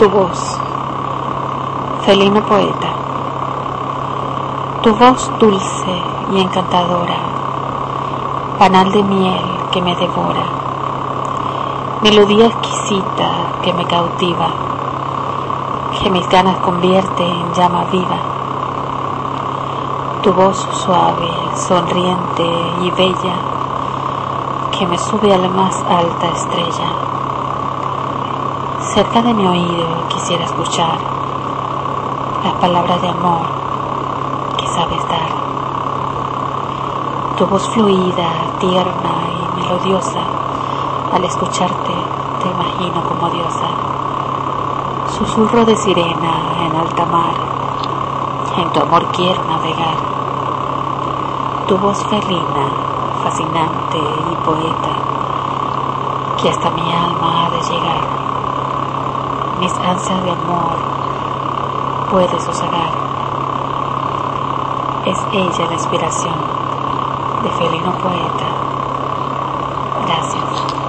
Tu voz. Felino poeta. Tu voz dulce y encantadora. Panal de miel que me devora. Melodía exquisita que me cautiva. Que mis ganas convierte en llama viva. Tu voz suave, sonriente y bella que me sube a la más alta estrella. Cerca de mi oído quisiera escuchar las palabras de amor que sabes dar. Tu voz fluida, tierna y melodiosa, al escucharte te imagino como diosa. Susurro de sirena en alta mar, en tu amor quiero navegar. Tu voz felina, fascinante y poeta, que hasta mi alma ha de llegar mis ansias de amor puede sosegar. Es ella la inspiración de Felino Poeta. Gracias.